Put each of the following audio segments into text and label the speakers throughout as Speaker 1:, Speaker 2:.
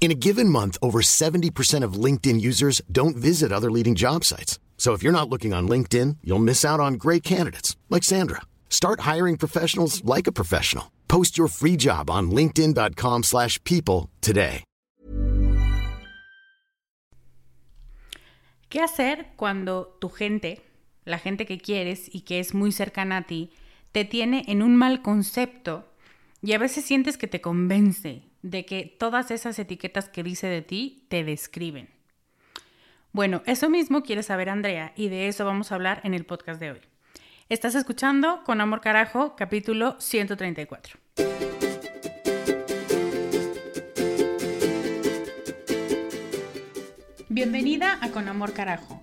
Speaker 1: In a given month, over 70% of LinkedIn users don't visit other leading job sites. So if you're not looking on LinkedIn, you'll miss out on great candidates like Sandra. Start hiring professionals like a professional. Post your free job on linkedin.com/people today.
Speaker 2: ¿Qué hacer cuando tu gente, la gente que quieres y que es muy cercana a ti, te tiene en un mal concepto y a veces sientes que te convence de que todas esas etiquetas que dice de ti te describen. Bueno, eso mismo quiere saber Andrea y de eso vamos a hablar en el podcast de hoy. Estás escuchando Con Amor Carajo, capítulo 134. Bienvenida a Con Amor Carajo,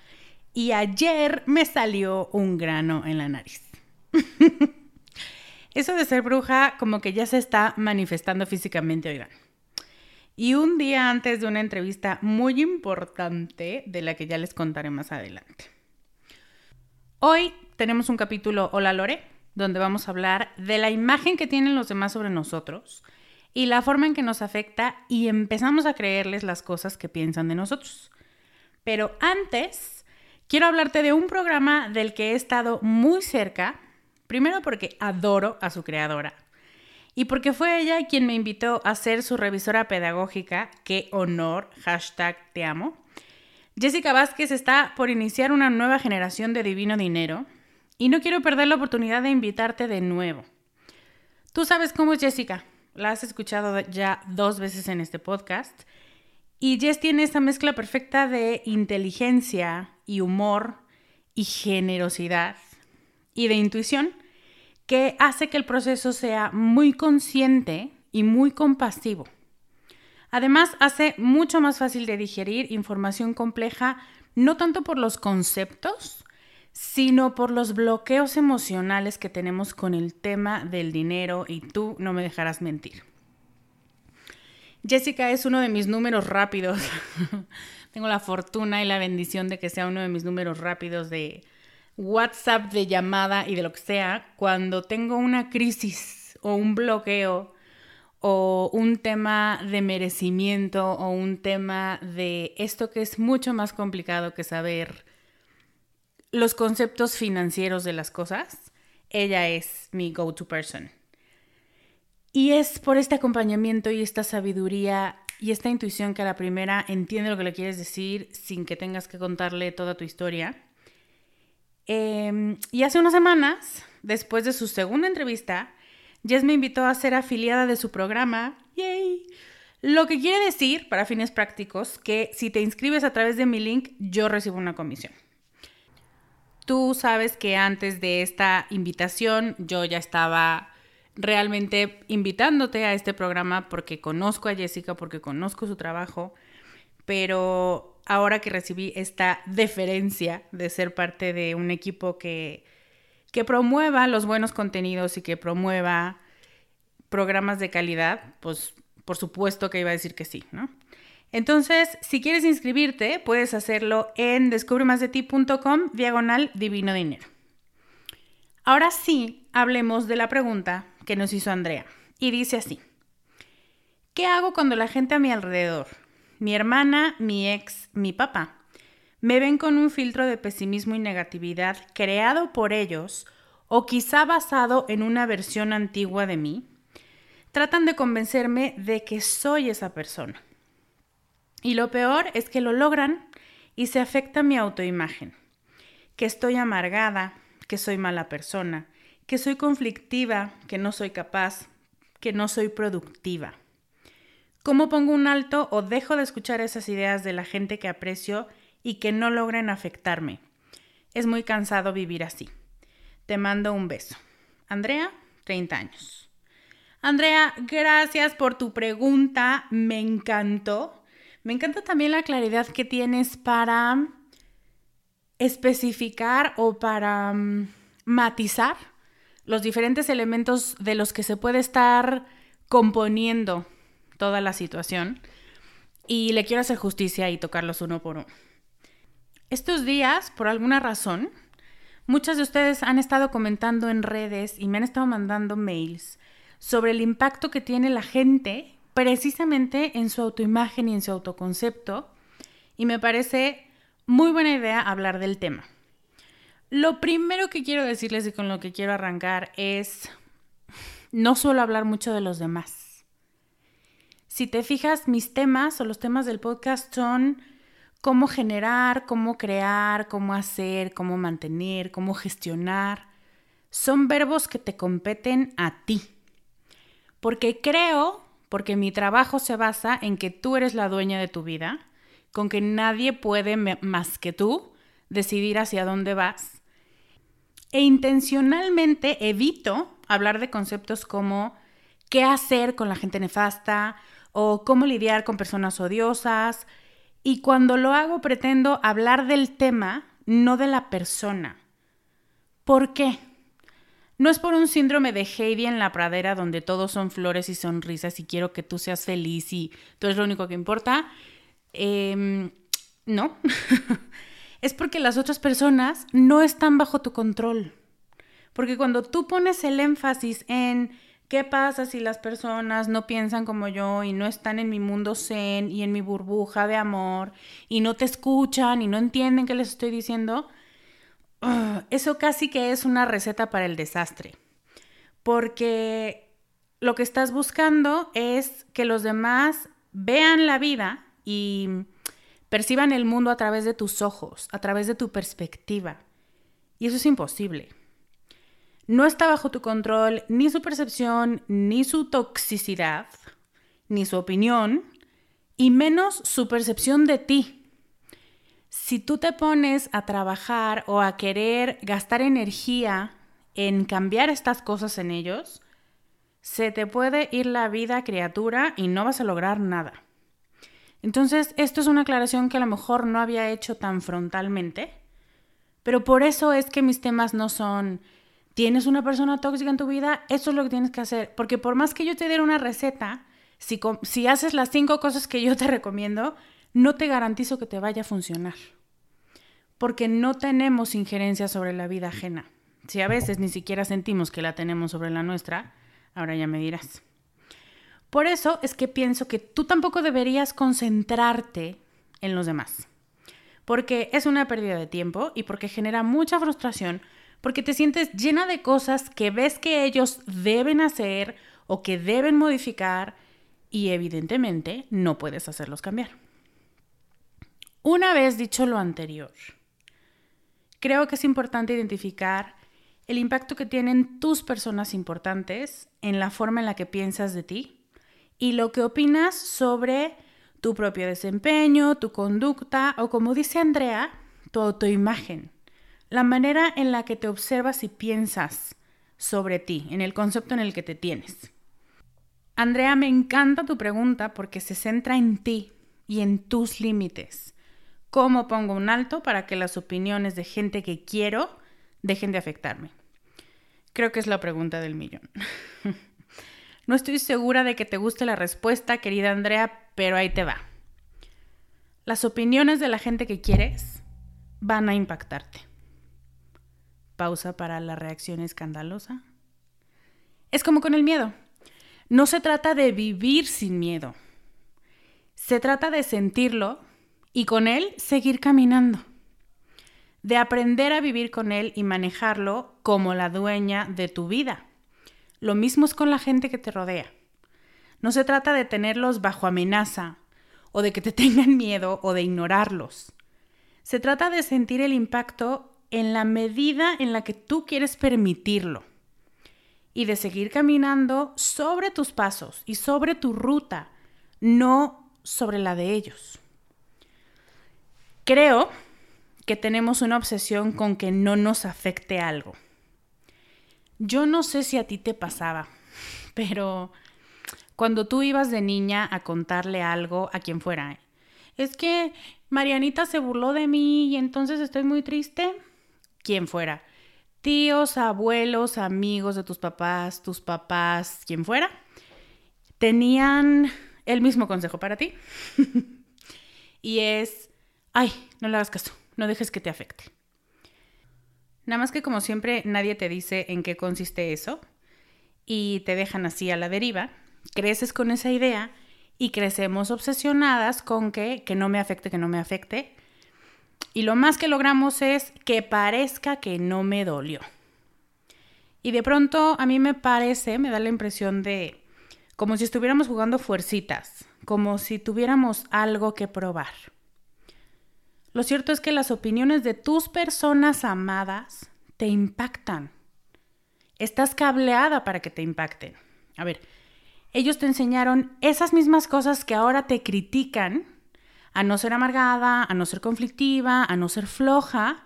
Speaker 2: y ayer me salió un grano en la nariz. Eso de ser bruja como que ya se está manifestando físicamente, oigan. Y un día antes de una entrevista muy importante, de la que ya les contaré más adelante. Hoy tenemos un capítulo Hola Lore, donde vamos a hablar de la imagen que tienen los demás sobre nosotros y la forma en que nos afecta y empezamos a creerles las cosas que piensan de nosotros. Pero antes quiero hablarte de un programa del que he estado muy cerca, primero porque adoro a su creadora y porque fue ella quien me invitó a ser su revisora pedagógica, qué honor, hashtag te amo. Jessica Vázquez está por iniciar una nueva generación de Divino Dinero y no quiero perder la oportunidad de invitarte de nuevo. Tú sabes cómo es Jessica, la has escuchado ya dos veces en este podcast y Jess tiene esa mezcla perfecta de inteligencia y humor y generosidad y de intuición que hace que el proceso sea muy consciente y muy compasivo. Además, hace mucho más fácil de digerir información compleja, no tanto por los conceptos, sino por los bloqueos emocionales que tenemos con el tema del dinero y tú no me dejarás mentir. Jessica es uno de mis números rápidos. Tengo la fortuna y la bendición de que sea uno de mis números rápidos de WhatsApp, de llamada y de lo que sea. Cuando tengo una crisis o un bloqueo o un tema de merecimiento o un tema de esto que es mucho más complicado que saber los conceptos financieros de las cosas, ella es mi go-to person. Y es por este acompañamiento y esta sabiduría y esta intuición que a la primera entiende lo que le quieres decir sin que tengas que contarle toda tu historia. Em, y hace unas semanas, después de su segunda entrevista, Jess me invitó a ser afiliada de su programa. ¡Yay! Lo que quiere decir, para fines prácticos, que si te inscribes a través de mi link, yo recibo una comisión. Tú sabes que antes de esta invitación yo ya estaba realmente invitándote a este programa porque conozco a Jessica, porque conozco su trabajo, pero ahora que recibí esta deferencia de ser parte de un equipo que, que promueva los buenos contenidos y que promueva programas de calidad, pues por supuesto que iba a decir que sí, ¿no? Entonces, si quieres inscribirte, puedes hacerlo en descubremasdeti.com diagonal divino dinero. Ahora sí, hablemos de la pregunta que nos hizo Andrea. Y dice así, ¿qué hago cuando la gente a mi alrededor, mi hermana, mi ex, mi papá, me ven con un filtro de pesimismo y negatividad creado por ellos o quizá basado en una versión antigua de mí? Tratan de convencerme de que soy esa persona. Y lo peor es que lo logran y se afecta mi autoimagen. Que estoy amargada, que soy mala persona, que soy conflictiva, que no soy capaz, que no soy productiva. ¿Cómo pongo un alto o dejo de escuchar esas ideas de la gente que aprecio y que no logren afectarme? Es muy cansado vivir así. Te mando un beso. Andrea, 30 años. Andrea, gracias por tu pregunta. Me encantó. Me encanta también la claridad que tienes para especificar o para mm, matizar los diferentes elementos de los que se puede estar componiendo toda la situación. Y le quiero hacer justicia y tocarlos uno por uno. Estos días, por alguna razón, muchas de ustedes han estado comentando en redes y me han estado mandando mails sobre el impacto que tiene la gente precisamente en su autoimagen y en su autoconcepto. Y me parece muy buena idea hablar del tema. Lo primero que quiero decirles y con lo que quiero arrancar es, no suelo hablar mucho de los demás. Si te fijas, mis temas o los temas del podcast son cómo generar, cómo crear, cómo hacer, cómo mantener, cómo gestionar. Son verbos que te competen a ti. Porque creo, porque mi trabajo se basa en que tú eres la dueña de tu vida, con que nadie puede más que tú decidir hacia dónde vas e intencionalmente evito hablar de conceptos como qué hacer con la gente nefasta o cómo lidiar con personas odiosas. Y cuando lo hago pretendo hablar del tema, no de la persona. ¿Por qué? No es por un síndrome de Heidi en la pradera donde todos son flores y sonrisas y quiero que tú seas feliz y tú eres lo único que importa. Em, no. es porque las otras personas no están bajo tu control. Porque cuando tú pones el énfasis en qué pasa si las personas no piensan como yo y no están en mi mundo zen y en mi burbuja de amor y no te escuchan y no entienden qué les estoy diciendo, eso casi que es una receta para el desastre. Porque lo que estás buscando es que los demás vean la vida y perciban el mundo a través de tus ojos, a través de tu perspectiva. Y eso es imposible. No está bajo tu control ni su percepción, ni su toxicidad, ni su opinión, y menos su percepción de ti. Si tú te pones a trabajar o a querer gastar energía en cambiar estas cosas en ellos, se te puede ir la vida criatura y no vas a lograr nada. Entonces, esto es una aclaración que a lo mejor no había hecho tan frontalmente, pero por eso es que mis temas no son, tienes una persona tóxica en tu vida, eso es lo que tienes que hacer, porque por más que yo te diera una receta, si, si haces las cinco cosas que yo te recomiendo, no te garantizo que te vaya a funcionar, porque no tenemos injerencia sobre la vida ajena. Si a veces ni siquiera sentimos que la tenemos sobre la nuestra, ahora ya me dirás. Por eso es que pienso que tú tampoco deberías concentrarte en los demás. porque es una pérdida de tiempo y porque genera mucha frustración, porque te sientes llena de cosas que ves que ellos deben hacer o que deben modificar y evidentemente no puedes hacerlos cambiar. Una vez dicho lo anterior, creo que es importante identificar el impacto que tienen tus personas importantes en la forma en la que piensas de ti y lo que opinas sobre tu propio desempeño, tu conducta o como dice Andrea, tu autoimagen, la manera en la que te observas y piensas sobre ti, en el concepto en el que te tienes. Andrea, me encanta tu pregunta porque se centra en ti y en tus límites. ¿Cómo pongo un alto para que las opiniones de gente que quiero dejen de afectarme? Creo que es la pregunta del millón. no estoy segura de que te guste la respuesta, querida Andrea, pero ahí te va. Las opiniones de la gente que quieres van a impactarte. Pausa para la reacción escandalosa. Es como con el miedo. No se trata de vivir sin miedo. Se trata de sentirlo y con él seguir caminando. De aprender a vivir con él y manejarlo como la dueña de tu vida. Lo mismo es con la gente que te rodea. No se trata de tenerlos bajo amenaza o de que te tengan miedo o de ignorarlos. Se trata de sentir el impacto en la medida en la que tú quieres permitirlo y de seguir caminando sobre tus pasos y sobre tu ruta, no sobre la de ellos. Creo que tenemos una obsesión con que no nos afecte algo. Yo no sé si a ti te pasaba, pero cuando tú ibas de niña a contarle algo a quien fuera. Es que Marianita se burló de mí y entonces estoy muy triste. Quien fuera. Tíos, abuelos, amigos de tus papás, tus papás, quien fuera, tenían el mismo consejo para ti. y es, ay, no le hagas caso, no dejes que te afecte. Nada más que como siempre nadie te dice en qué consiste eso y te dejan así a la deriva creces con esa idea y crecemos obsesionadas con que, que no me afecte, que no me afecte. Y lo más que logramos es que parezca que no me dolió. Y de pronto a mí me parece, me da la impresión de como si estuviéramos jugando fuercitas, como si tuviéramos algo que probar. Lo cierto es que las opiniones de tus personas amadas te impactan. Estás cableada para que te impacten. A ver, ellos te enseñaron esas mismas cosas que ahora te critican, a no ser amargada, a no ser conflictiva, a no ser floja.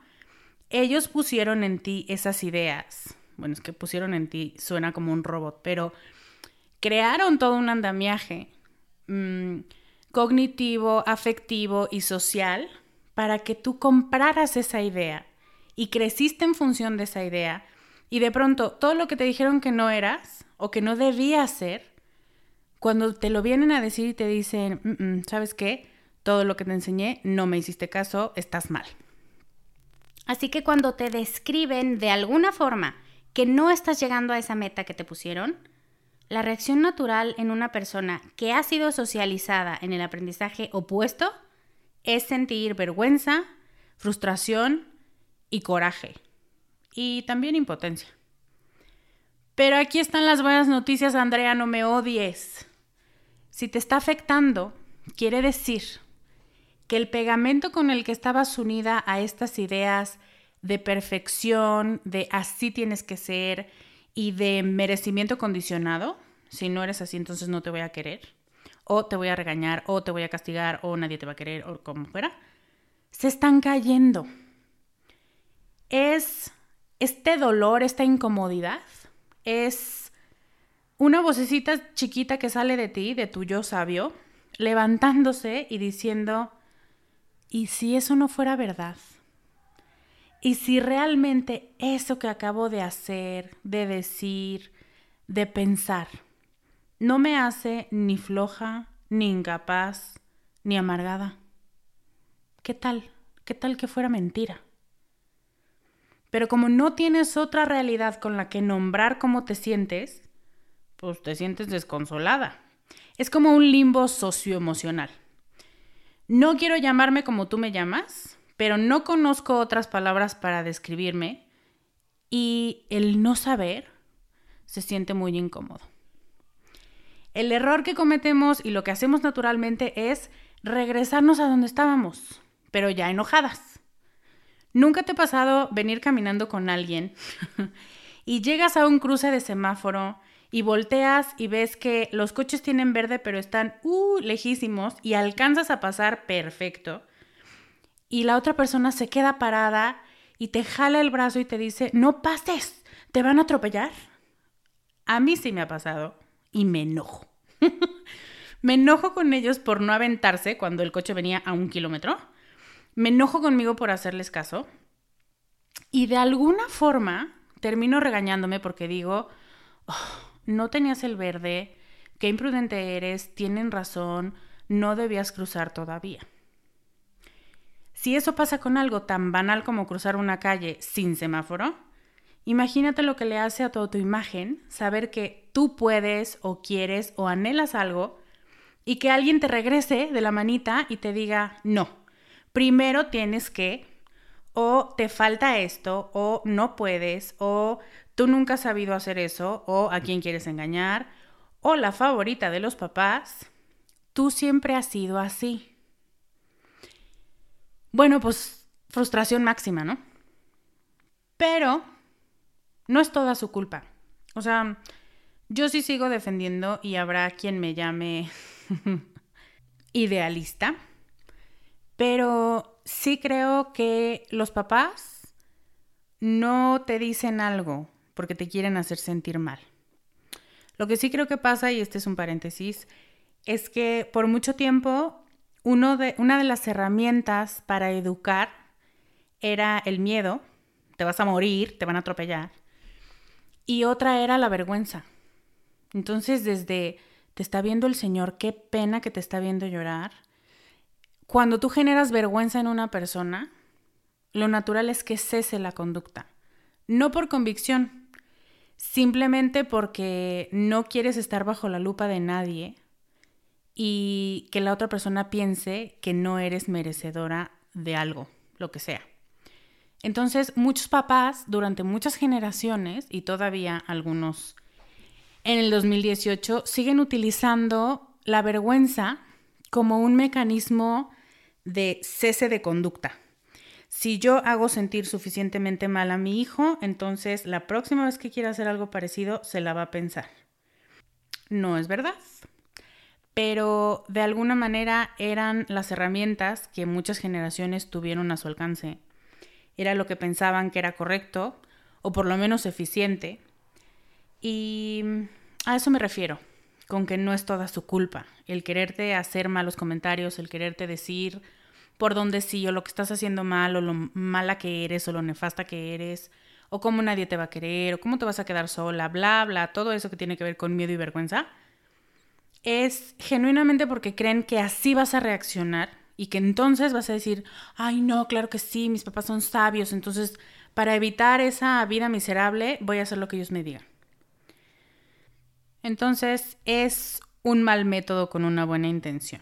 Speaker 2: Ellos pusieron en ti esas ideas. Bueno, es que pusieron en ti, suena como un robot, pero crearon todo un andamiaje mm, cognitivo, afectivo y social para que tú compraras esa idea y creciste en función de esa idea y de pronto todo lo que te dijeron que no eras o que no debías ser, cuando te lo vienen a decir y te dicen, mm, mm, ¿sabes qué? Todo lo que te enseñé, no me hiciste caso, estás mal.
Speaker 3: Así que cuando te describen de alguna forma que no estás llegando a esa meta que te pusieron, la reacción natural en una persona que ha sido socializada en el aprendizaje opuesto es sentir vergüenza, frustración y coraje. Y también impotencia. Pero aquí están las buenas noticias, Andrea, no me odies. Si te está afectando, quiere decir que el pegamento con el que estabas unida a estas ideas de perfección, de así tienes que ser y de merecimiento condicionado, si no eres así entonces no te voy a querer, o te voy a regañar, o te voy a castigar, o nadie te va a querer, o como fuera, se están cayendo. Es este dolor, esta incomodidad, es una vocecita chiquita que sale de ti, de tu yo sabio, levantándose y diciendo, ¿y si eso no fuera verdad? ¿Y si realmente eso que acabo de hacer, de decir, de pensar, no me hace ni floja, ni incapaz, ni amargada? ¿Qué tal? ¿Qué tal que fuera mentira? Pero como no tienes otra realidad con la que nombrar cómo te sientes, pues te sientes desconsolada. Es como un limbo socioemocional. No quiero llamarme como tú me llamas,
Speaker 2: pero no conozco otras palabras para describirme y el no saber se siente muy incómodo. El error que cometemos y lo que hacemos naturalmente es regresarnos a donde estábamos, pero ya enojadas. ¿Nunca te ha pasado venir caminando con alguien y llegas a un cruce de semáforo y volteas y ves que los coches tienen verde pero están uh, lejísimos y alcanzas a pasar perfecto? Y la otra persona se queda parada y te jala el brazo y te dice, no pases, te van a atropellar. A mí sí me ha pasado y me enojo. me enojo con ellos por no aventarse cuando el coche venía a un kilómetro. Me enojo conmigo por hacerles caso. Y de alguna forma termino regañándome porque digo, oh, no tenías el verde, qué imprudente eres, tienen razón, no debías cruzar todavía. Si eso pasa con algo tan banal como cruzar una calle sin semáforo, imagínate lo que le hace a tu imagen saber que tú puedes o quieres o anhelas algo y que alguien te regrese de la manita y te diga, no, primero tienes que, o te falta esto, o no puedes, o tú nunca has sabido hacer eso, o a quién quieres engañar, o la favorita de los papás, tú siempre has sido así. Bueno, pues frustración máxima, ¿no? Pero no es toda su culpa. O sea, yo sí sigo defendiendo y habrá quien me llame idealista, pero sí creo que los papás no te dicen algo porque te quieren hacer sentir mal. Lo que sí creo que pasa, y este es un paréntesis, es que por mucho tiempo de, una de las herramientas para educar era el miedo, te vas a morir, te van a atropellar, y otra era la vergüenza. Entonces, desde te está viendo el Señor, qué pena que te está viendo llorar. Cuando tú generas vergüenza en una persona, lo natural es que cese la conducta. No por convicción, simplemente porque no quieres estar bajo la lupa de nadie y que la otra persona piense que no eres merecedora de algo, lo que sea. Entonces, muchos papás durante muchas generaciones y todavía algunos en el 2018 siguen utilizando la vergüenza como un mecanismo de cese de conducta. Si yo hago sentir suficientemente mal a mi hijo, entonces la próxima vez que quiera hacer algo parecido se la va a pensar. No es verdad pero de alguna manera eran las herramientas que muchas generaciones tuvieron a su alcance. Era lo que pensaban que era correcto, o por lo menos eficiente. Y a eso me refiero, con que no es toda su culpa. El quererte hacer malos comentarios, el quererte decir por dónde sí, o lo que estás haciendo mal, o lo mala que eres, o lo nefasta que eres, o cómo nadie te va a querer, o cómo te vas a quedar sola, bla, bla, todo eso que tiene que ver con miedo y vergüenza es genuinamente porque creen que así vas a reaccionar y que entonces vas a decir, ay no, claro que sí, mis papás son sabios, entonces para evitar esa vida miserable voy a hacer lo que ellos me digan. Entonces es un mal método con una buena intención.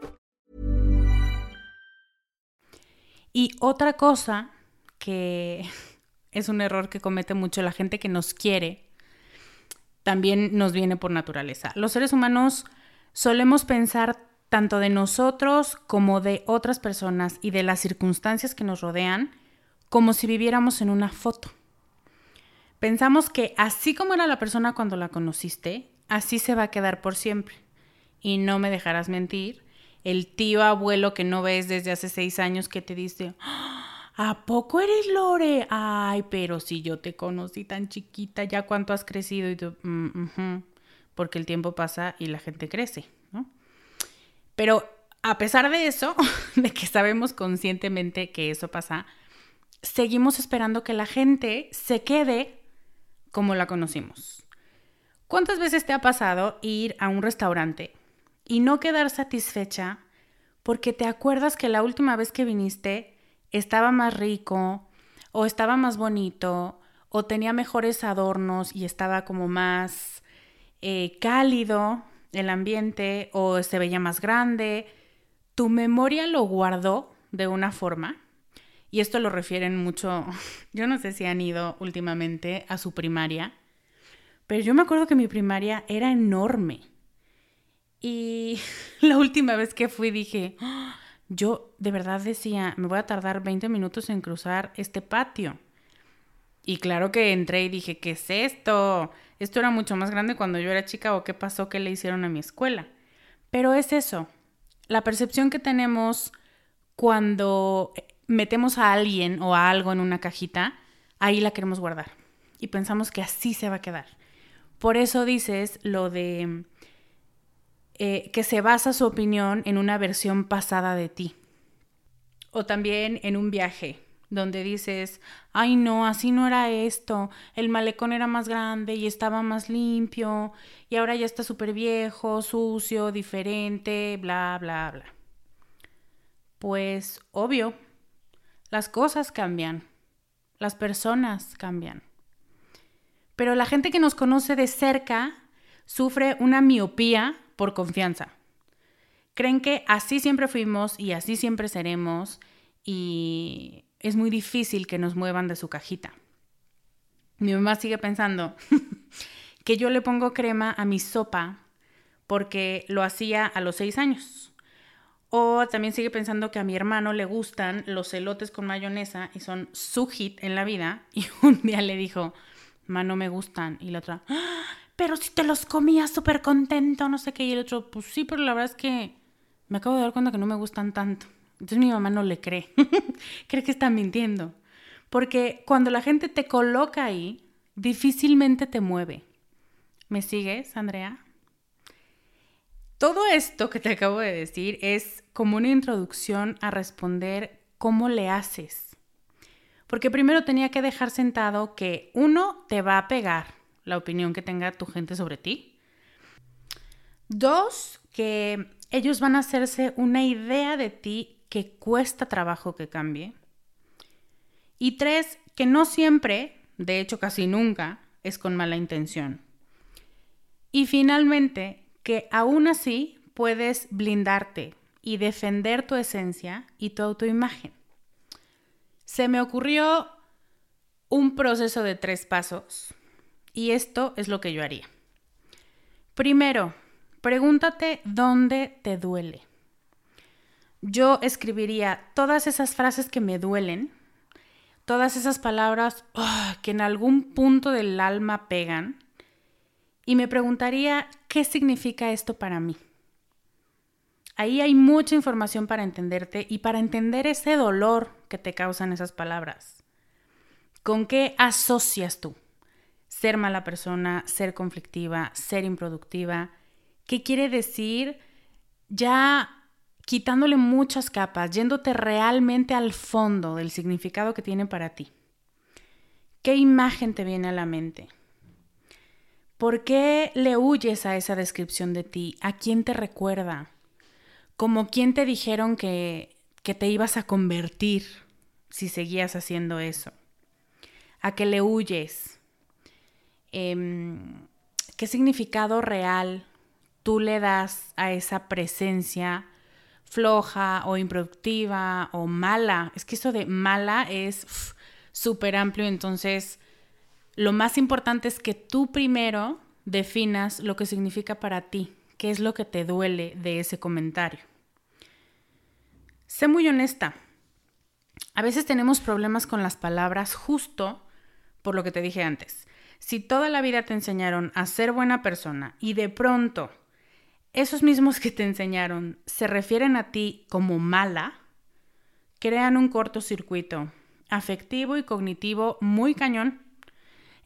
Speaker 2: Y otra cosa que es un error que comete mucho la gente que nos quiere, también nos viene por naturaleza. Los seres humanos solemos pensar tanto de nosotros como de otras personas y de las circunstancias que nos rodean como si viviéramos en una foto. Pensamos que así como era la persona cuando la conociste, así se va a quedar por siempre. Y no me dejarás mentir, el tío abuelo que no ves desde hace seis años que te dice, ¿A poco eres Lore? Ay, pero si yo te conocí tan chiquita, ya cuánto has crecido y tú, mm, porque el tiempo pasa y la gente crece, ¿no? Pero a pesar de eso, de que sabemos conscientemente que eso pasa, seguimos esperando que la gente se quede como la conocimos. ¿Cuántas veces te ha pasado ir a un restaurante y no quedar satisfecha porque te acuerdas que la última vez que viniste estaba más rico o estaba más bonito o tenía mejores adornos y estaba como más eh, cálido el ambiente o se veía más grande? Tu memoria lo guardó de una forma y esto lo refieren mucho, yo no sé si han ido últimamente a su primaria, pero yo me acuerdo que mi primaria era enorme. Y la última vez que fui dije, ¡Ah! yo de verdad decía, me voy a tardar 20 minutos en cruzar este patio. Y claro que entré y dije, ¿qué es esto? Esto era mucho más grande cuando yo era chica o qué pasó que le hicieron a mi escuela. Pero es eso, la percepción que tenemos cuando metemos a alguien o a algo en una cajita, ahí la queremos guardar. Y pensamos que así se va a quedar. Por eso dices lo de eh, que se basa su opinión en una versión pasada de ti. O también en un viaje, donde dices, ay no, así no era esto, el malecón era más grande y estaba más limpio, y ahora ya está súper viejo, sucio, diferente, bla, bla, bla. Pues obvio, las cosas cambian, las personas cambian. Pero la gente que nos conoce de cerca sufre una miopía por confianza. Creen que así siempre fuimos y así siempre seremos y es muy difícil que nos muevan de su cajita. Mi mamá sigue pensando que yo le pongo crema a mi sopa porque lo hacía a los seis años. O también sigue pensando que a mi hermano le gustan los elotes con mayonesa y son su hit en la vida. Y un día le dijo, ma, no me gustan. Y la otra, ¡Ah! Pero si te los comías súper contento, no sé qué. Y el otro, pues sí, pero la verdad es que me acabo de dar cuenta que no me gustan tanto. Entonces mi mamá no le cree. cree que está mintiendo. Porque cuando la gente te coloca ahí, difícilmente te mueve. ¿Me sigues, Andrea? Todo esto que te acabo de decir es como una introducción a responder cómo le haces. Porque primero tenía que dejar sentado que uno te va a pegar la opinión que tenga tu gente sobre ti. Dos, que ellos van a hacerse una idea de ti que cuesta trabajo que cambie. Y tres, que no siempre, de hecho casi nunca, es con mala intención. Y finalmente, que aún así puedes blindarte y defender tu esencia y tu autoimagen. Se me ocurrió un proceso de tres pasos y esto es lo que yo haría. Primero, pregúntate dónde te duele. Yo escribiría todas esas frases que me duelen, todas esas palabras ah, que en algún punto del alma pegan y me preguntaría, ¿qué significa esto para mí? Ahí hay mucha información para entenderte y para entender ese dolor que te causan esas palabras. ¿Con qué asocias tú? Ser mala persona, ser conflictiva, ser improductiva. ¿Qué quiere decir? Ya quitándole muchas capas, yéndote realmente al fondo del significado que tiene para ti. ¿Qué imagen te viene a la mente? ¿Por qué le huyes a esa descripción de ti? ¿A quién te recuerda? ¿Como quién te dijeron que, que te ibas a convertir si seguías haciendo eso? ¿A qué le huyes? Em, ¿Qué significado real tú le das a esa presencia floja o improductiva o mala? Es que eso de mala es súper amplio, entonces lo más importante es que tú primero definas lo que significa para ti, qué es lo que te duele de ese comentario. Sé muy honesta. A veces tenemos problemas con las palabras justo por lo que te dije antes. Si toda la vida te enseñaron a ser buena persona y de pronto esos mismos que te enseñaron se refieren a ti como mala, crean un cortocircuito afectivo y cognitivo muy cañón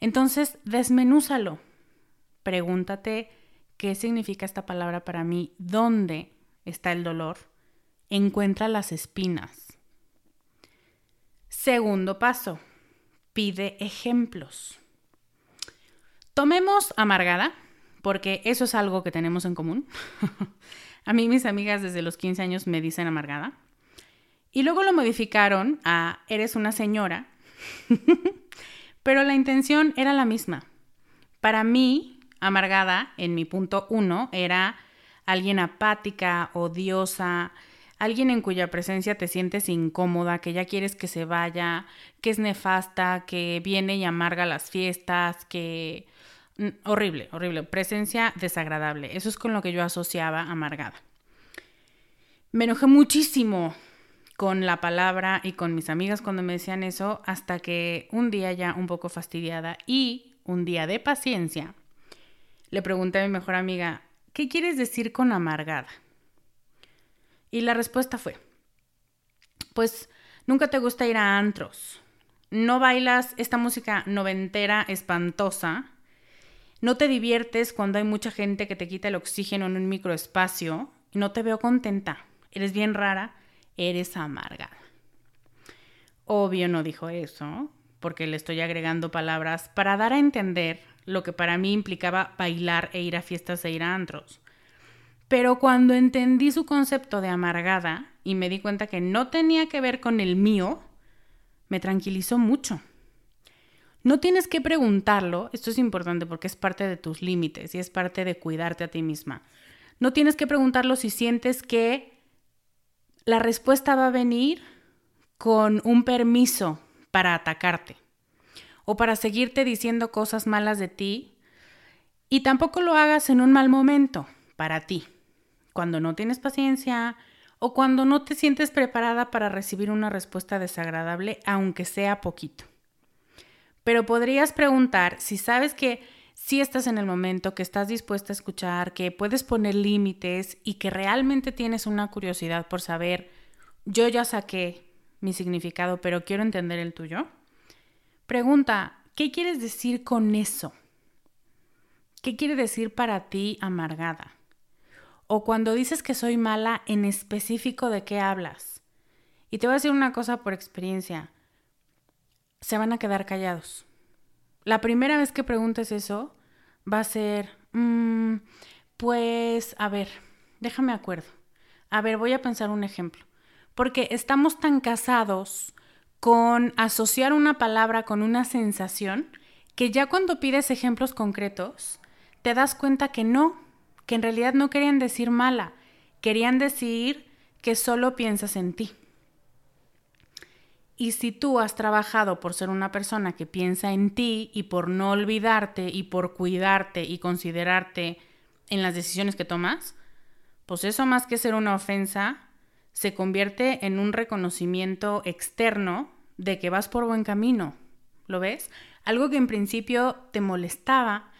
Speaker 2: entonces, desmenúzalo. Pregúntate qué significa esta palabra para mí, dónde está el dolor encuentra las espinas. Segundo paso, pide ejemplos. Tomemos amargada, porque eso es algo que tenemos en común. a mí mis amigas desde los 15 años me dicen amargada. Y luego lo modificaron a eres una señora. Pero la intención era la misma. Para mí, amargada, en mi punto uno, era alguien apática, odiosa, alguien en cuya presencia te sientes incómoda, que ya quieres que se vaya, que es nefasta, que viene y amarga las fiestas, que... Mm, horrible, horrible, presencia desagradable. Eso es con lo que yo asociaba amargada. Me enojé muchísimo con la palabra y con mis amigas cuando me decían eso, hasta que un día ya un poco fastidiada y un día de paciencia, le pregunté a mi mejor amiga, ¿qué quieres decir con amargada? Y la respuesta fue, pues nunca te gusta ir a antros, no bailas esta música noventera espantosa, no te diviertes cuando hay mucha gente que te quita el oxígeno en un microespacio, no te veo contenta, eres bien rara, eres amargada. Obvio no dijo eso, porque le estoy agregando palabras para dar a entender lo que para mí implicaba bailar e ir a fiestas e ir a antros. Pero cuando entendí su concepto de amargada y me di cuenta que no tenía que ver con el mío, me tranquilizó mucho. No tienes que preguntarlo, esto es importante porque es parte de tus límites y es parte de cuidarte a ti misma. No tienes que preguntarlo si sientes que la respuesta va a venir con un permiso para atacarte o para seguirte diciendo cosas malas de ti y tampoco lo hagas en un mal momento para ti, cuando no tienes paciencia o cuando no te sientes preparada para recibir una respuesta desagradable, aunque sea poquito. Pero podrías preguntar si sabes que si estás en el momento, que estás dispuesta a escuchar, que puedes poner límites y que realmente tienes una curiosidad por saber, yo ya saqué mi significado, pero quiero entender el tuyo. Pregunta, ¿qué quieres decir con eso? ¿Qué quiere decir para ti amargada? O cuando dices que soy mala, en específico de qué hablas. Y te voy a decir una cosa por experiencia. Se van a quedar callados. La primera vez que preguntes eso va a ser, mm, pues, a ver, déjame acuerdo. A ver, voy a pensar un ejemplo. Porque estamos tan casados con asociar una palabra con una sensación que ya cuando pides ejemplos concretos, te das cuenta que no, que en realidad no querían decir mala, querían decir que solo piensas en ti. Y si tú has trabajado por ser una persona que piensa en ti y por no olvidarte y por cuidarte y considerarte en las decisiones que tomas, pues eso más que ser una ofensa, se convierte en un reconocimiento externo de que vas por buen camino. ¿Lo ves? Algo que en principio te molestaba,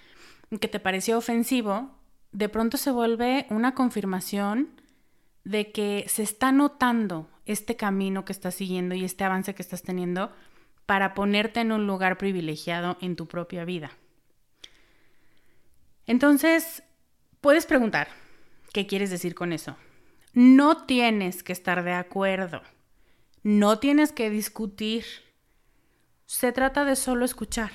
Speaker 2: que te parecía ofensivo, de pronto se vuelve una confirmación de que se está notando este camino que estás siguiendo y este avance que estás teniendo para ponerte en un lugar privilegiado en tu propia vida. Entonces, puedes preguntar, ¿qué quieres decir con eso? No tienes que estar de acuerdo, no tienes que discutir, se trata de solo escuchar.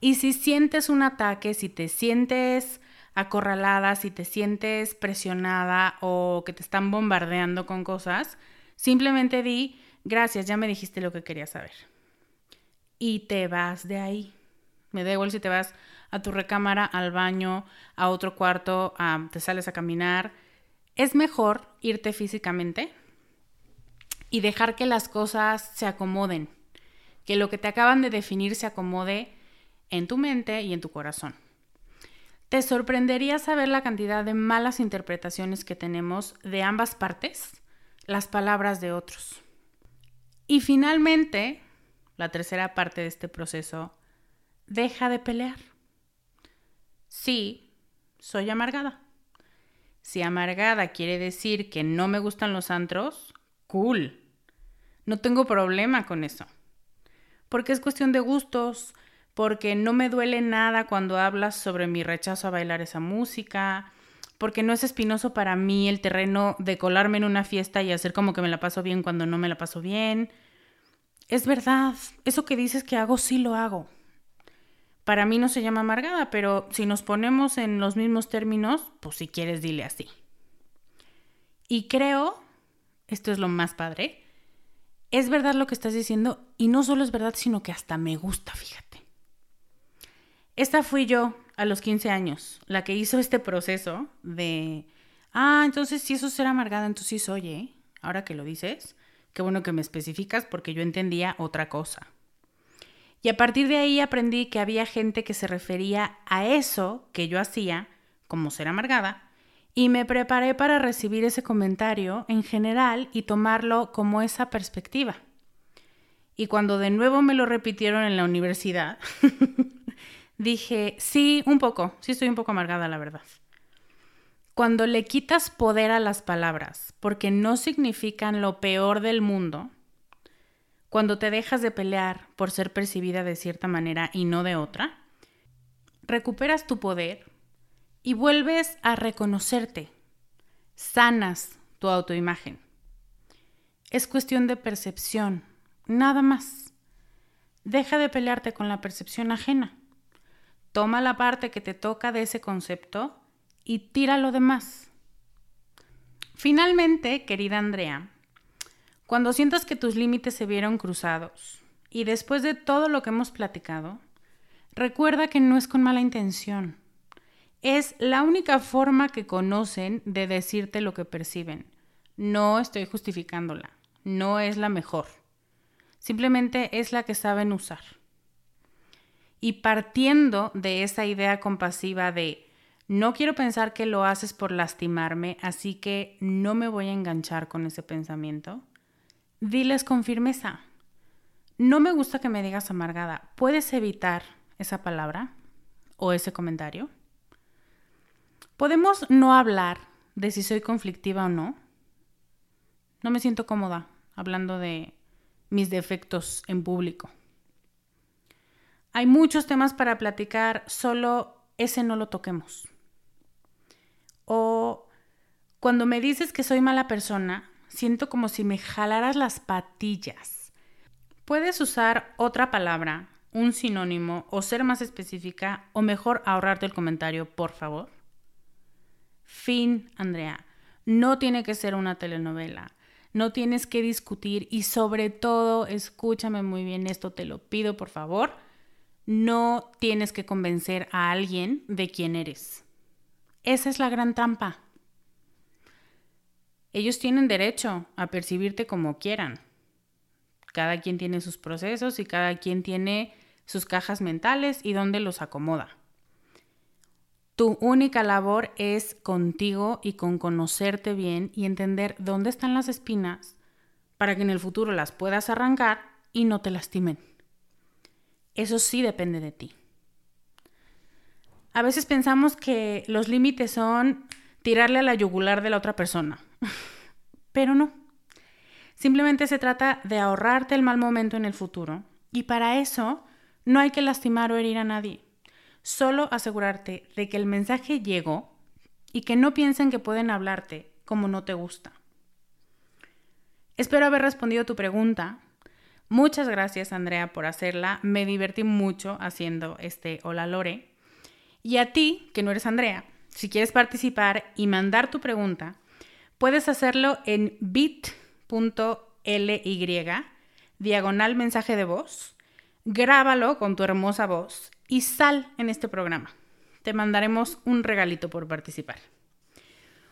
Speaker 2: Y si sientes un ataque, si te sientes acorralada, si te sientes presionada o que te están bombardeando con cosas, simplemente di, gracias, ya me dijiste lo que quería saber. Y te vas de ahí. Me da igual si te vas a tu recámara, al baño, a otro cuarto, te sales a caminar. Es mejor irte físicamente y dejar que las cosas se acomoden, que lo que te acaban de definir se acomode en tu mente y en tu corazón. Te sorprendería saber la cantidad de malas interpretaciones que tenemos de ambas partes, las palabras de otros. Y finalmente, la tercera parte de este proceso, deja de pelear. Sí, soy amargada. Si amargada quiere decir que no me gustan los antros, cool. No tengo problema con eso. Porque es cuestión de gustos, porque no me duele nada cuando hablas sobre mi rechazo a bailar esa música, porque no es espinoso para mí el terreno de colarme en una fiesta y hacer como que me la paso bien cuando no me la paso bien. Es verdad, eso que dices que hago, sí lo hago. Para mí no se llama amargada, pero si nos ponemos en los mismos términos, pues si quieres dile así. Y creo, esto es lo más padre, es verdad lo que estás diciendo y no solo es verdad, sino que hasta me gusta, fíjate. Esta fui yo a los 15 años, la que hizo este proceso de, ah, entonces si eso será amargada, entonces sí oye, ahora que lo dices, qué bueno que me especificas porque yo entendía otra cosa. Y a partir de ahí aprendí que había gente que se refería a eso que yo hacía como ser amargada y me preparé para recibir ese comentario en general y tomarlo como esa perspectiva. Y cuando de nuevo me lo repitieron en la universidad, dije, sí, un poco, sí estoy un poco amargada, la verdad. Cuando le quitas poder a las palabras, porque no significan lo peor del mundo, cuando te dejas de pelear por ser percibida de cierta manera y no de otra, recuperas tu poder y vuelves a reconocerte, sanas tu autoimagen. Es cuestión de percepción, nada más. Deja de pelearte con la percepción ajena. Toma la parte que te toca de ese concepto y tira lo demás. Finalmente, querida Andrea, cuando sientas que tus límites se vieron cruzados y después de todo lo que hemos platicado, recuerda que no es con mala intención es la única forma que conocen de decirte lo que perciben. No estoy justificándola, no es la mejor. Simplemente es la que saben usar. Y partiendo de esa idea compasiva de no quiero pensar que lo haces por lastimarme, así que no me voy a enganchar con ese pensamiento, diles con firmeza. No me gusta que me digas amargada. ¿Puedes evitar esa palabra o ese comentario? ¿Podemos no hablar de si soy conflictiva o no? No me siento cómoda hablando de mis defectos en público. Hay muchos temas para platicar, solo ese no lo toquemos. O cuando me dices que soy mala persona, siento como si me jalaras las patillas. Puedes usar otra palabra, un sinónimo, o ser más específica, o mejor ahorrarte el comentario, por favor. Fin, Andrea. No tiene que ser una telenovela. No tienes que discutir y sobre todo, escúchame muy bien esto, te lo pido por favor. No tienes que convencer a alguien de quién eres. Esa es la gran trampa. Ellos tienen derecho a percibirte como quieran. Cada quien tiene sus procesos y cada quien tiene sus cajas mentales y dónde los acomoda. Tu única labor es contigo y con conocerte bien y entender dónde están las espinas para que en el futuro las puedas arrancar y no te lastimen. Eso sí depende de ti. A veces pensamos que los límites son tirarle a la yugular de la otra persona, pero no. Simplemente se trata de ahorrarte el mal momento en el futuro y para eso no hay que lastimar o herir a nadie. Solo asegurarte de que el mensaje llegó y que no piensen que pueden hablarte como no te gusta. Espero haber respondido tu pregunta. Muchas gracias Andrea por hacerla. Me divertí mucho haciendo este Hola Lore. Y a ti, que no eres Andrea, si quieres participar y mandar tu pregunta, puedes hacerlo en bit.ly diagonal mensaje de voz. Grábalo con tu hermosa voz y sal en este programa. Te mandaremos un regalito por participar.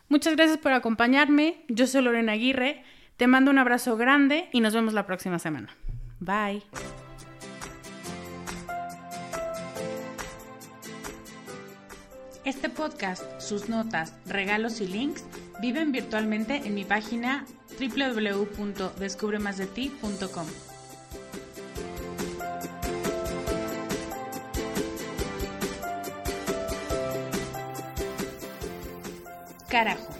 Speaker 2: Muchas gracias por acompañarme. Yo soy Lorena Aguirre. Te mando un abrazo grande y nos vemos la próxima semana. Bye. Este podcast, sus notas, regalos y links viven virtualmente en mi página www.descubremasdeti.com. Carajo.